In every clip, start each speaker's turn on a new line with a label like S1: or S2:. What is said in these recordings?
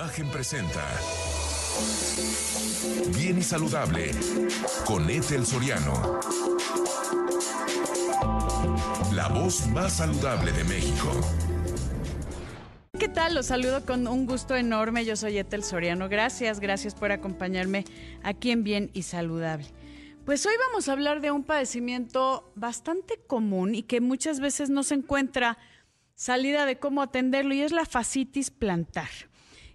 S1: Imagen presenta Bien y Saludable con Ethel Soriano. La voz más saludable de México.
S2: ¿Qué tal? Los saludo con un gusto enorme. Yo soy Ethel Soriano. Gracias, gracias por acompañarme aquí en Bien y Saludable. Pues hoy vamos a hablar de un padecimiento bastante común y que muchas veces no se encuentra salida de cómo atenderlo y es la fascitis plantar.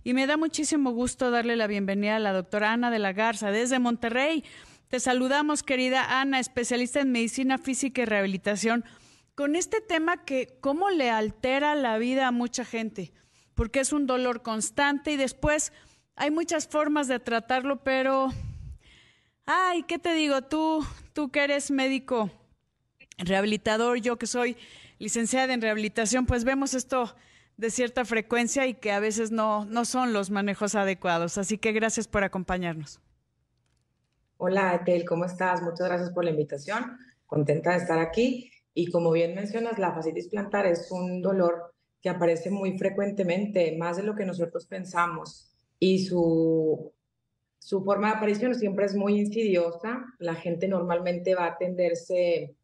S2: Y me da muchísimo gusto darle la bienvenida a la doctora Ana de la Garza desde Monterrey. Te saludamos, querida Ana, especialista en medicina física y rehabilitación, con este tema que cómo le altera la vida a mucha gente, porque es un dolor constante y después hay muchas formas de tratarlo, pero, ay, ¿qué te digo? Tú, tú que eres médico rehabilitador, yo que soy licenciada en rehabilitación, pues vemos esto de cierta frecuencia y que a veces no, no son los manejos adecuados. Así que gracias por acompañarnos.
S3: Hola, Etel, ¿cómo estás? Muchas gracias por la invitación. Contenta de estar aquí. Y como bien mencionas, la fascitis plantar es un dolor que aparece muy frecuentemente, más de lo que nosotros pensamos. Y su, su forma de aparición siempre es muy insidiosa. La gente normalmente va a atenderse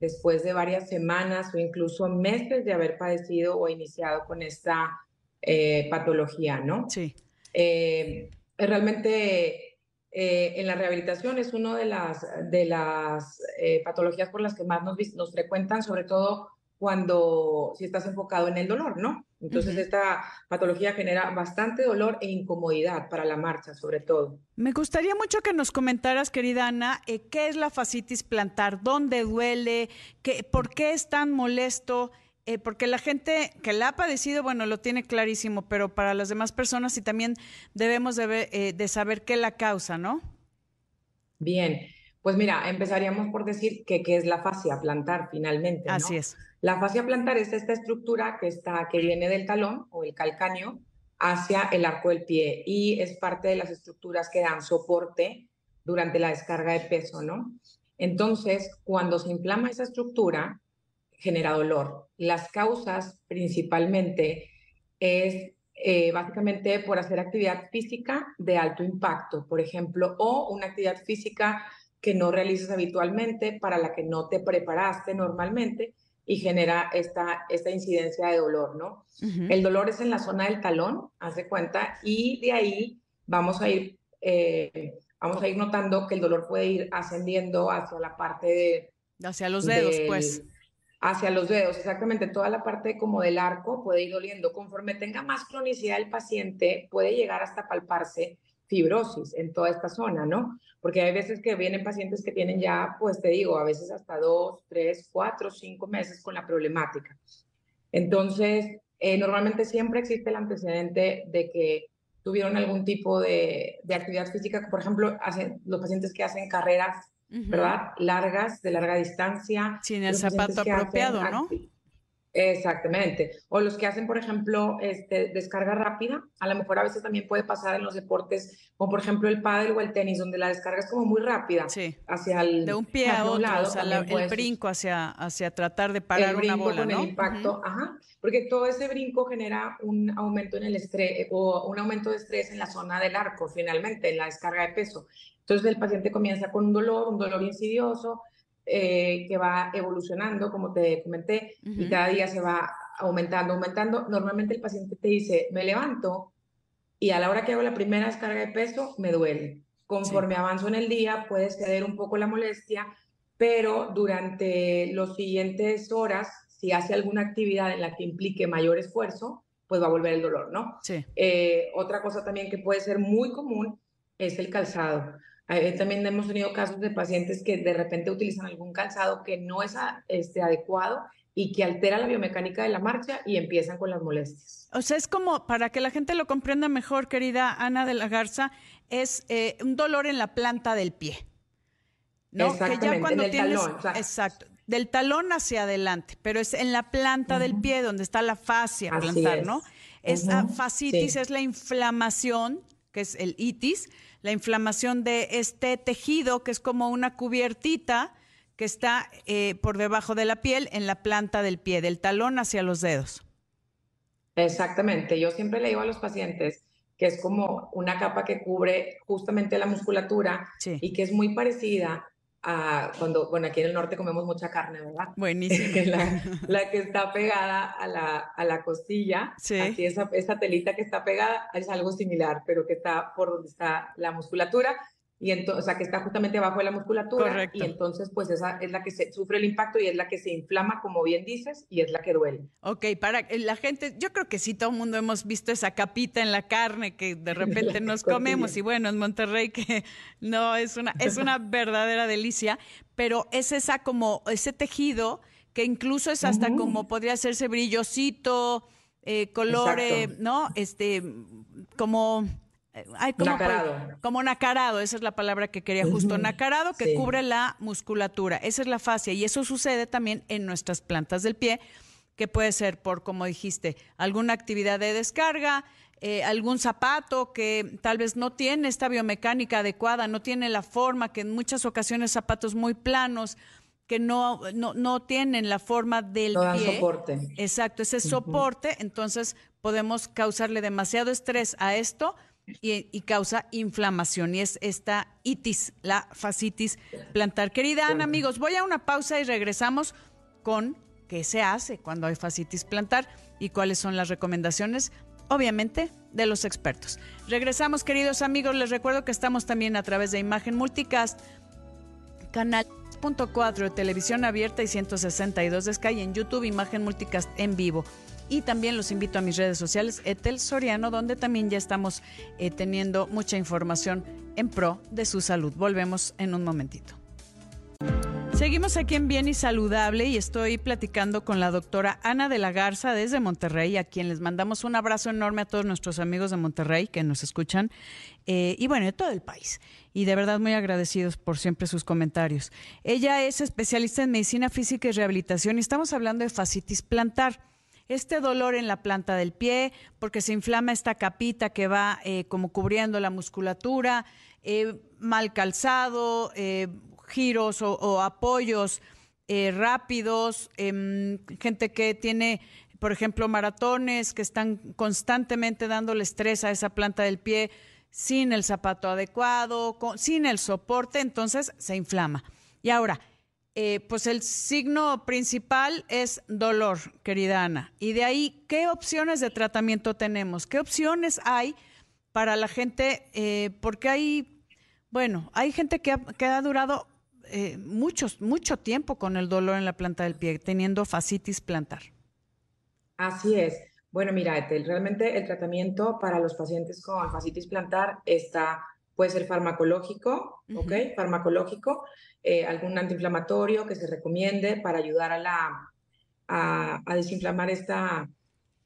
S3: después de varias semanas o incluso meses de haber padecido o iniciado con esta eh, patología, ¿no?
S2: Sí.
S3: Eh, realmente eh, en la rehabilitación es una de las, de las patologías por las que más nos, nos frecuentan, sobre todo cuando si estás enfocado en el dolor, ¿no? Entonces esta patología genera bastante dolor e incomodidad para la marcha, sobre todo.
S2: Me gustaría mucho que nos comentaras, querida Ana, eh, qué es la fascitis plantar, dónde duele, qué, por qué es tan molesto, eh, porque la gente que la ha padecido, bueno, lo tiene clarísimo, pero para las demás personas sí también debemos de, eh, de saber qué la causa, ¿no?
S3: Bien, pues mira, empezaríamos por decir que qué es la fascia plantar finalmente. ¿no?
S2: Así es.
S3: La fascia plantar es esta estructura que, está, que viene del talón o el calcáneo hacia el arco del pie y es parte de las estructuras que dan soporte durante la descarga de peso, ¿no? Entonces, cuando se inflama esa estructura, genera dolor. Las causas principalmente es eh, básicamente por hacer actividad física de alto impacto, por ejemplo, o una actividad física que no realizas habitualmente, para la que no te preparaste normalmente y genera esta, esta incidencia de dolor, ¿no? El dolor es en la zona del talón, hace cuenta, y de ahí vamos a ir, eh, vamos a ir notando que el dolor puede ir ascendiendo hacia la parte de...
S2: Hacia los dedos, pues.
S3: Hacia los dedos, exactamente. Toda la parte como del arco puede ir doliendo. Conforme tenga más cronicidad el paciente, puede llegar hasta palparse fibrosis en toda esta zona, ¿no? Porque hay veces que vienen pacientes que tienen ya, pues te digo, a veces hasta dos, tres, cuatro, cinco meses con la problemática. Entonces, eh, normalmente siempre existe el antecedente de que tuvieron algún tipo de, de actividad física, por ejemplo, hacen, los pacientes que hacen carreras, ¿verdad? Largas, de larga distancia.
S2: Sin el zapato apropiado, ¿no?
S3: Exactamente. O los que hacen, por ejemplo, este, descarga rápida, a lo mejor a veces también puede pasar en los deportes, como por ejemplo el pádel o el tenis, donde la descarga es como muy rápida.
S2: Sí.
S3: Hacia el
S2: de un pie a otro, lado, o sea, el brinco hacia, hacia tratar de parar una bola,
S3: con
S2: ¿no?
S3: el impacto, ajá. Porque todo ese brinco genera un aumento en el estrés o un aumento de estrés en la zona del arco, finalmente, en la descarga de peso. Entonces el paciente comienza con un dolor, un dolor insidioso, eh, que va evolucionando, como te comenté, y cada día se va aumentando, aumentando. Normalmente el paciente te dice, me levanto y a la hora que hago la primera descarga de peso, me duele. Conforme avanzo en el día, puede ceder un poco la molestia, pero durante los siguientes horas, si hace alguna actividad en la que implique mayor esfuerzo, pues va a volver el dolor, ¿no?
S2: Sí.
S3: Eh, otra cosa también que puede ser muy común es el calzado. También hemos tenido casos de pacientes que de repente utilizan algún calzado que no es este, adecuado y que altera la biomecánica de la marcha y empiezan con las molestias.
S2: O sea, es como, para que la gente lo comprenda mejor, querida Ana de la Garza, es eh, un dolor en la planta del pie. ¿no?
S3: Exactamente, que ya cuando tienes, talón.
S2: Exacto, del talón hacia adelante, pero es en la planta del pie donde está la fascia plantar, ¿no? Esa fascitis es la inflamación, que es el itis, la inflamación de este tejido que es como una cubiertita que está eh, por debajo de la piel en la planta del pie, del talón hacia los dedos.
S3: Exactamente. Yo siempre le digo a los pacientes que es como una capa que cubre justamente la musculatura y que es muy parecida a cuando, bueno, aquí en el norte comemos mucha carne, ¿verdad?
S2: Buenísimo.
S3: la, la, que está pegada a la, a la costilla, sí. aquí esa, esa telita que está pegada es algo similar, pero que está por donde está la musculatura y entonces, o sea, que está justamente abajo de la musculatura Correcto. y entonces pues esa es la que se, sufre el impacto y es la que se inflama, como bien dices, y es la que duele.
S2: Ok, para la gente, yo creo que sí, todo el mundo hemos visto esa capita en la carne que de repente nos comemos y bueno, en Monterrey que no, es una, es una verdadera delicia, pero es esa como, ese tejido que incluso es hasta como podría hacerse brillosito, eh, colores, ¿no? Este, como como,
S3: nacarado.
S2: como nacarado, esa es la palabra que quería justo, nacarado que cubre la musculatura, esa es la fascia y eso sucede también en nuestras plantas del pie, que puede ser por, como dijiste, alguna actividad de descarga, eh, algún zapato que tal vez no tiene esta biomecánica adecuada, no tiene la forma, que en muchas ocasiones zapatos muy planos, que no, no, no tienen la forma del
S3: no
S2: pie.
S3: soporte.
S2: Exacto, ese soporte, entonces podemos causarle demasiado estrés a esto y, causa inflamación y es esta itis, la fascitis plantar. Querida Ana, amigos, voy a una pausa y regresamos con qué se hace cuando hay fascitis plantar y cuáles son las recomendaciones, obviamente, de los expertos. Regresamos, queridos amigos, les recuerdo que estamos también a través de Imagen Multicast, canal de televisión abierta y 162 de Sky en YouTube, Imagen Multicast en vivo. Y también los invito a mis redes sociales, Etel Soriano, donde también ya estamos eh, teniendo mucha información en pro de su salud. Volvemos en un momentito. Seguimos aquí en Bien y Saludable y estoy platicando con la doctora Ana de la Garza desde Monterrey, a quien les mandamos un abrazo enorme a todos nuestros amigos de Monterrey que nos escuchan eh, y bueno, de todo el país. Y de verdad muy agradecidos por siempre sus comentarios. Ella es especialista en medicina física y rehabilitación y estamos hablando de fascitis plantar este dolor en la planta del pie, porque se inflama esta capita que va eh, como cubriendo la musculatura, eh, mal calzado, eh, giros o, apoyos rápidos, em, gente que tiene, por ejemplo, maratones que están constantemente dándole estrés a esa planta del pie sin el zapato adecuado, sin el soporte, entonces se inflama. Y ahora, eh, pues el signo principal es dolor, querida Ana. Y de ahí, ¿qué opciones de tratamiento tenemos? ¿Qué opciones hay para la gente? Eh, porque hay, bueno, hay gente que ha, durado eh, muchos, mucho tiempo con el dolor en la planta del pie, teniendo fascitis plantar.
S3: Así es. Bueno, mira, realmente el tratamiento para los pacientes con fascitis plantar está puede ser farmacológico, ¿ok? Farmacológico, eh, algún antiinflamatorio que se recomiende para ayudar a, la, a, desinflamar esta,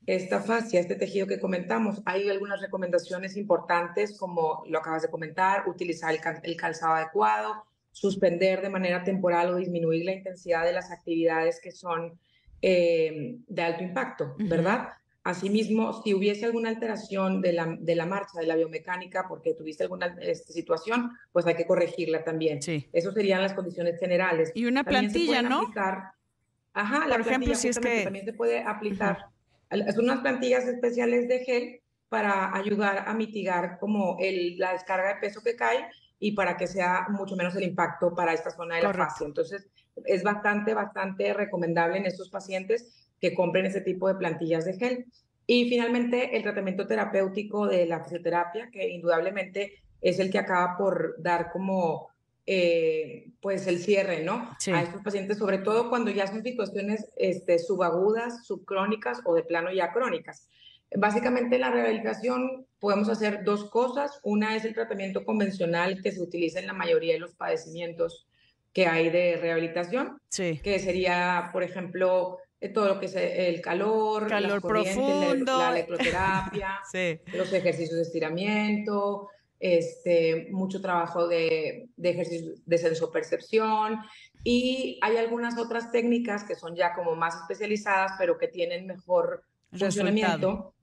S3: esta fascia, este tejido que comentamos. Hay algunas recomendaciones importantes, como lo acabas de comentar, utilizar el, calzado adecuado, suspender de manera temporal o disminuir la intensidad de las actividades que son eh, de alto impacto, ¿verdad? Asimismo, si hubiese alguna alteración de la, de la marcha, de la biomecánica, porque tuviste alguna este, situación, pues hay que corregirla también. Sí. Eso serían las condiciones generales.
S2: Y una plantilla, ¿no?
S3: ajá, la Por ejemplo, si es que... También se puede aplicar. Son unas plantillas especiales de gel para ayudar a mitigar como el, la descarga de peso que cae y para que sea mucho menos el impacto para esta zona de la fascia. Entonces, es bastante, bastante recomendable en estos pacientes que compren ese tipo de plantillas de gel. Y finalmente, el tratamiento terapéutico de la fisioterapia, que indudablemente es el que acaba por dar como, eh, pues, el cierre, ¿no? A estos pacientes, sobre todo cuando ya son situaciones este, subagudas, subcrónicas o de plano ya crónicas. Básicamente, en la rehabilitación podemos hacer dos cosas. Una es el tratamiento convencional que se utiliza en la mayoría de los padecimientos que hay de rehabilitación, que sería, por ejemplo, todo lo que es el calor,
S2: calor profundo,
S3: la, electroterapia, los ejercicios de estiramiento, este, mucho trabajo de, de ejercicios de sensopercepción. Y hay algunas otras técnicas que son ya como más especializadas, pero que tienen mejor funcionamiento,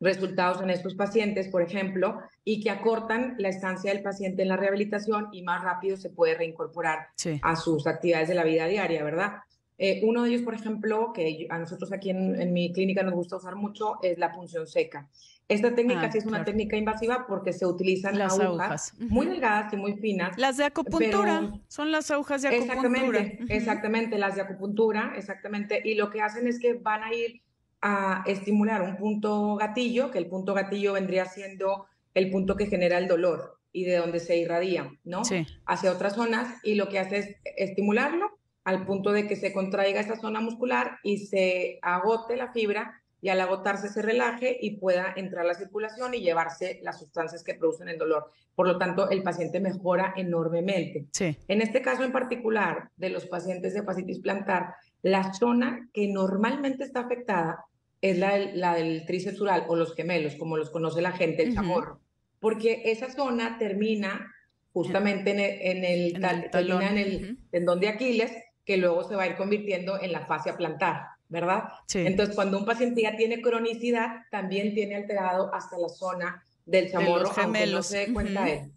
S3: resultados en estos pacientes, por ejemplo, y que acortan la estancia del paciente en la rehabilitación y más rápido se puede reincorporar a sus actividades de la vida diaria, ¿verdad? Eh, uno de ellos, por ejemplo, que a nosotros aquí en, mi clínica nos gusta usar mucho, es la punción seca. Esta técnica ah, sí es una técnica invasiva porque se utilizan las agujas, muy delgadas y muy finas.
S2: Las de acupuntura, son las agujas de acupuntura.
S3: Exactamente, exactamente, las de acupuntura, exactamente. Y lo que hacen es que van a ir a estimular un punto gatillo, que el punto gatillo vendría siendo el punto que genera el dolor y de donde se irradia, ¿no? Sí. Hacia otras zonas y lo que hace es estimularlo al punto de que se contraiga esa zona muscular y se agote la fibra y al agotarse se relaje y pueda entrar la circulación y llevarse las sustancias que producen el dolor. Por lo tanto, el paciente mejora enormemente. Sí. En este caso en particular de los pacientes de fascitis plantar, la zona que normalmente está afectada es la, la del tríceps o los gemelos, como los conoce la gente, el chamorro, porque esa zona termina justamente en el, en el, en el tendón de Aquiles, que luego se va a ir convirtiendo en la fascia plantar, ¿verdad? Entonces, cuando un paciente ya tiene cronicidad, también tiene alterado hasta la zona del chamorro, aunque no se dé cuenta él.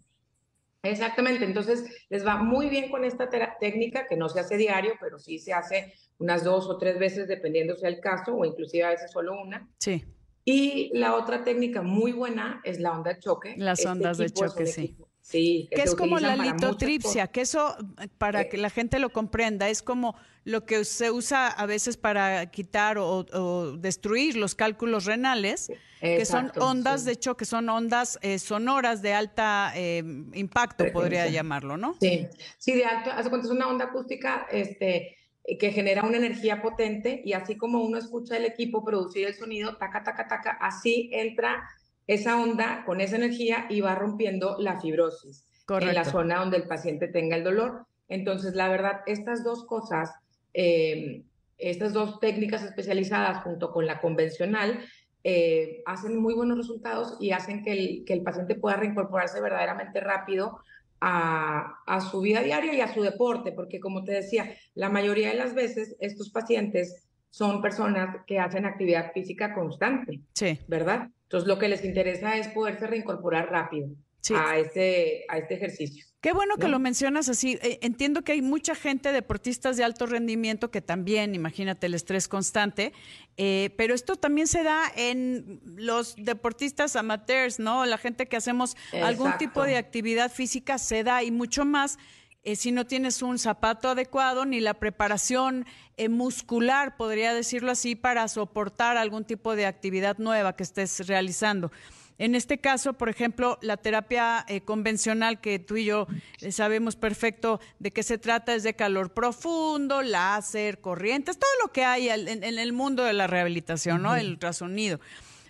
S3: Exactamente, entonces les va muy bien con esta técnica que no se hace diario, pero sí se hace unas dos o tres veces dependiendo sea el caso, o inclusive a veces solo una. Sí. Y la otra técnica muy buena es la onda de choque.
S2: Las este ondas de choque, sí. Sí, que, es como la litotripsia, que eso, para eh, que la gente lo comprenda, es como lo que se usa a veces para quitar o, destruir los cálculos renales, que son ondas de choque, son ondas eh, sonoras de alta eh, impacto, podría llamarlo, ¿no?
S3: Sí, sí, de alto, hace cuenta es una onda acústica, este que genera una energía potente y así como uno escucha el equipo producir el sonido, taca, taca, taca, así entra esa onda con esa energía y va rompiendo la fibrosis en la zona donde el paciente tenga el dolor. Entonces, la verdad, estas dos cosas, em, estas dos técnicas especializadas junto con la convencional, eh, hacen muy buenos resultados y hacen que el, que el paciente pueda reincorporarse verdaderamente rápido a, a, su vida diaria y a su deporte, porque como te decía, la mayoría de las veces estos pacientes son personas que hacen actividad física constante, sí. ¿verdad? Entonces, lo que les interesa es poderse reincorporar rápido a, este, a este ejercicio.
S2: Qué bueno que lo mencionas así. Eh, entiendo que hay mucha gente, deportistas de alto rendimiento, que también, imagínate el estrés constante, eh, pero esto también se da en los deportistas amateurs, ¿no? La gente que hacemos algún tipo de actividad física se da y mucho más eh, si no tienes un zapato adecuado ni la preparación eh, muscular, podría decirlo así, para soportar algún tipo de actividad nueva que estés realizando. En este caso, por ejemplo, la terapia eh, convencional que tú y yo sabemos perfecto de qué se trata es de calor profundo, láser, corrientes, todo lo que hay en, el mundo de la rehabilitación, ¿no? El ultrasonido.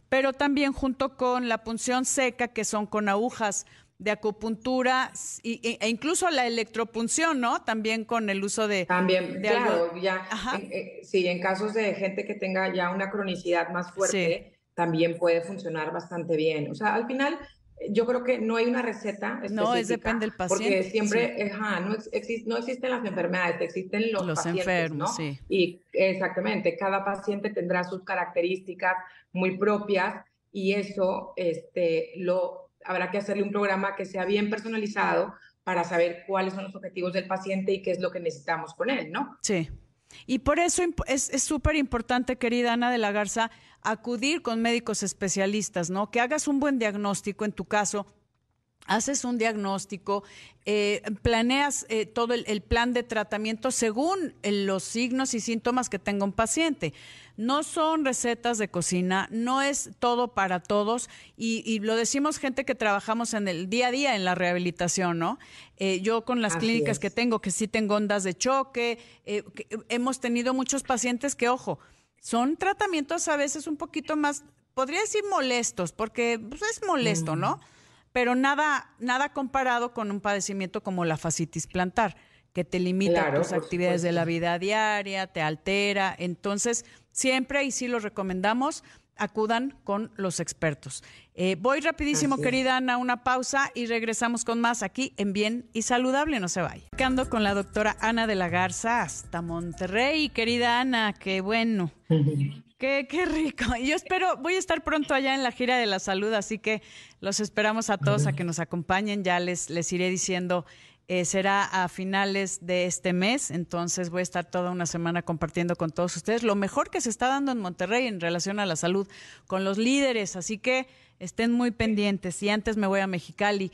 S2: Pero también junto con la punción seca, que son con agujas de acupuntura e, e, incluso la electropunción, ¿no? También con el uso de...
S3: También, claro, ya. Eh, sí, en casos de gente que tenga ya una cronicidad más fuerte, también puede funcionar bastante bien. O sea, al final yo creo que no hay una receta específica. No, es depende del paciente. Porque siempre, ajá, no, no, existen las enfermedades, existen los, los pacientes, enfermos, ¿no? sí. Y exactamente, cada paciente tendrá sus características muy propias y eso este, lo habrá que hacerle un programa que sea bien personalizado para saber cuáles son los objetivos del paciente y qué es lo que necesitamos con él, ¿no?
S2: Sí. Y por eso es súper importante, querida Ana de la Garza, acudir con médicos especialistas, ¿no? Que hagas un buen diagnóstico en tu caso haces un diagnóstico, eh, planeas eh, todo el, plan de tratamiento según los signos y síntomas que tenga un paciente. No son recetas de cocina, no es todo para todos y, lo decimos gente que trabajamos en el día a día en la rehabilitación, ¿no? Eh, yo con las clínicas que tengo, que sí tengo ondas de choque, hemos tenido muchos pacientes que, ojo, son tratamientos a veces un poquito más, podría decir molestos, porque pues, es molesto, ¿no? Pero nada, nada comparado con un padecimiento como la fascitis plantar, que te limita tus actividades de la vida diaria, te altera. Entonces, siempre, y sí lo recomendamos, acudan con los expertos. Eh, voy rapidísimo, querida Ana, una pausa y regresamos con más aquí en Bien y Saludable. No se vaya. Ando con la doctora Ana de la Garza hasta Monterrey. Querida Ana, qué bueno. Qué, qué rico. Yo espero, voy a estar pronto allá en la gira de la salud, así que los esperamos a todos a que nos acompañen. Ya les, les iré diciendo eh, será a finales de este mes, entonces voy a estar toda una semana compartiendo con todos ustedes lo mejor que se está dando en Monterrey en relación a la salud con los líderes, así que estén muy pendientes. Y antes me voy a Mexicali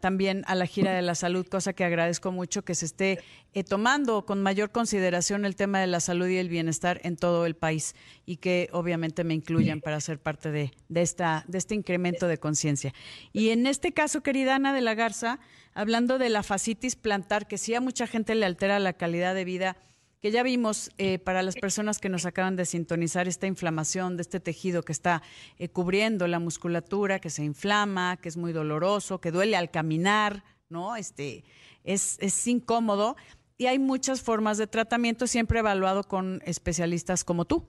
S2: también a la gira de la salud, cosa que agradezco mucho que se esté eh, tomando con mayor consideración el tema de la salud y el bienestar en todo el país y que obviamente me incluyan para ser parte de, esta, de este incremento de conciencia. Y en este caso, querida Ana de la Garza, hablando de la fascitis plantar, que sí a mucha gente le altera la calidad de vida, que ya vimos eh, para las personas que nos acaban de sintonizar esta inflamación de este tejido que está eh, cubriendo la musculatura, que se inflama, que es muy doloroso, que duele al caminar, ¿no? Este, es, es incómodo y hay muchas formas de tratamiento, siempre evaluado con especialistas como tú.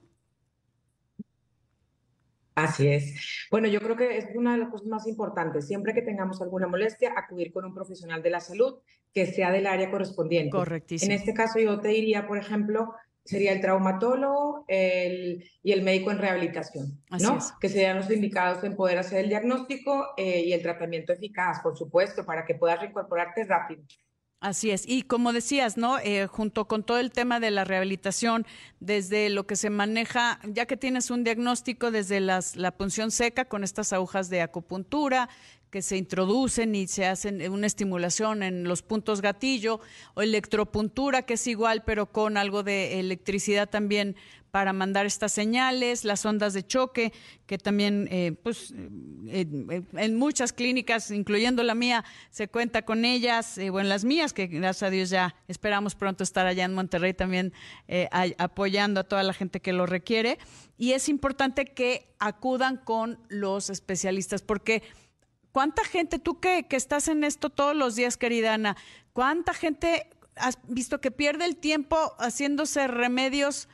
S3: Así es. Bueno, yo creo que es una de las cosas más importantes. Siempre que tengamos alguna molestia, acudir con un profesional de la salud que sea del área correspondiente.
S2: Correctísimo.
S3: En este caso, yo te diría, por ejemplo, sería el traumatólogo el, y el médico en rehabilitación, ¿no? Que serían los indicados en poder hacer el diagnóstico eh, y el tratamiento eficaz, por supuesto, para que puedas reincorporarte rápido.
S2: Así es. Y como decías, ¿no? Eh, junto con todo el tema de la rehabilitación, desde lo que se maneja, ya que tienes un diagnóstico desde las, la punción seca con estas agujas de acupuntura, que se introducen y se hacen una estimulación en los puntos gatillo, o electropuntura, que es igual, pero con algo de electricidad también para mandar estas señales, las ondas de choque, que también, eh, pues, eh, en muchas clínicas, incluyendo la mía, se cuenta con ellas, eh, o en las mías, que gracias a Dios ya esperamos pronto estar allá en Monterrey también apoyando a toda la gente que lo requiere. Y es importante que acudan con los especialistas, porque ¿Cuánta gente, tú que, que estás en esto todos los días, querida Ana, cuánta gente has visto que pierde el tiempo haciéndose remedios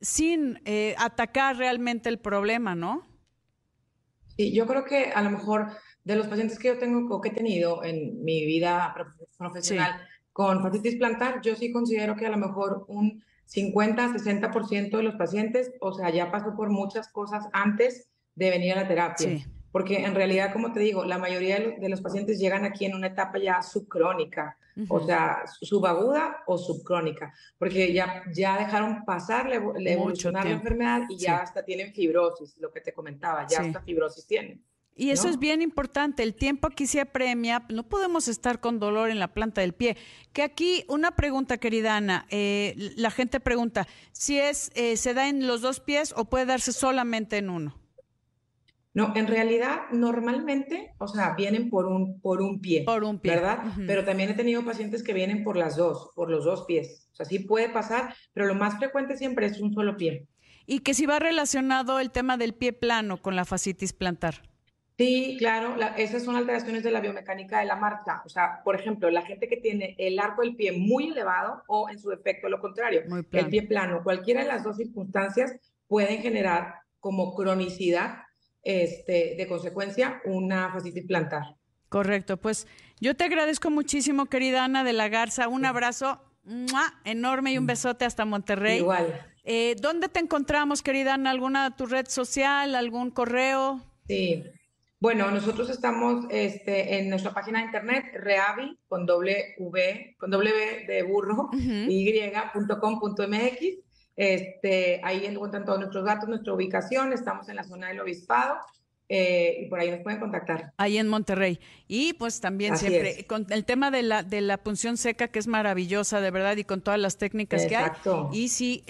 S2: sin eh, atacar realmente el problema, ¿no?
S3: Sí, yo creo que a lo mejor de los pacientes que yo tengo o que he tenido en mi vida profesional con fascitis plantar, yo sí considero que a lo mejor un 50-60% de los pacientes, o sea, ya pasó por muchas cosas antes de venir a la terapia. Sí porque en realidad, como te digo, la mayoría de los pacientes llegan aquí en una etapa ya subcrónica, o sea, subaguda o subcrónica, porque ya, ya dejaron pasar la, evolucionar la enfermedad y ya hasta tienen fibrosis, lo que te comentaba, ya hasta fibrosis tienen.
S2: Y eso es bien importante, el tiempo aquí se apremia, no podemos estar con dolor en la planta del pie. Que aquí, una pregunta, querida Ana, eh, la gente pregunta, si es, eh, se da en los dos pies o puede darse solamente en uno.
S3: No, en realidad normalmente, o sea, vienen por un, por un pie.
S2: Por un pie.
S3: ¿Verdad? Pero también he tenido pacientes que vienen por las dos, por los dos pies. O sea, sí puede pasar, pero lo más frecuente siempre es un solo pie.
S2: Y que si va relacionado el tema del pie plano con la fascitis plantar.
S3: Sí, claro, esas son alteraciones de la biomecánica de la marcha. O sea, por ejemplo, la gente que tiene el arco del pie muy elevado o en su efecto lo contrario, el pie plano, cualquiera de las dos circunstancias pueden generar como cronicidad este, de consecuencia, una fascitis plantar.
S2: Correcto, pues yo te agradezco muchísimo, querida Ana de la Garza. Un abrazo enorme y un mm. besote hasta Monterrey.
S3: Igual.
S2: Eh, ¿Dónde te encontramos, querida Ana? ¿Alguna tu red social, algún correo?
S3: Sí. Bueno, nosotros estamos este, en nuestra página de internet, reavi, con doble V, con doble de burro, y.com.mx este, ahí encuentran todos nuestros datos, nuestra ubicación, estamos en la zona del obispado. Eh, y por ahí nos pueden contactar.
S2: Ahí en Monterrey. Y pues también siempre con el tema de la, de la punción seca, que es maravillosa, de verdad, y con todas las técnicas que hay. Y si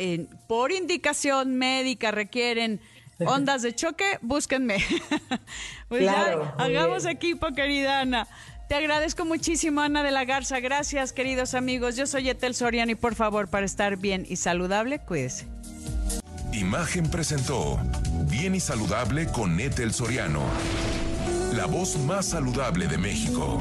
S2: por indicación médica requieren ondas de choque, búsquenme. pues ya, hagamos equipo, querida Ana. Te agradezco muchísimo, Ana de la Garza. Gracias, queridos amigos. Yo soy Etel Soriano y por favor, para estar bien y saludable, cuídese.
S1: Imagen presentó Bien y Saludable con Etel Soriano, la voz más saludable de México.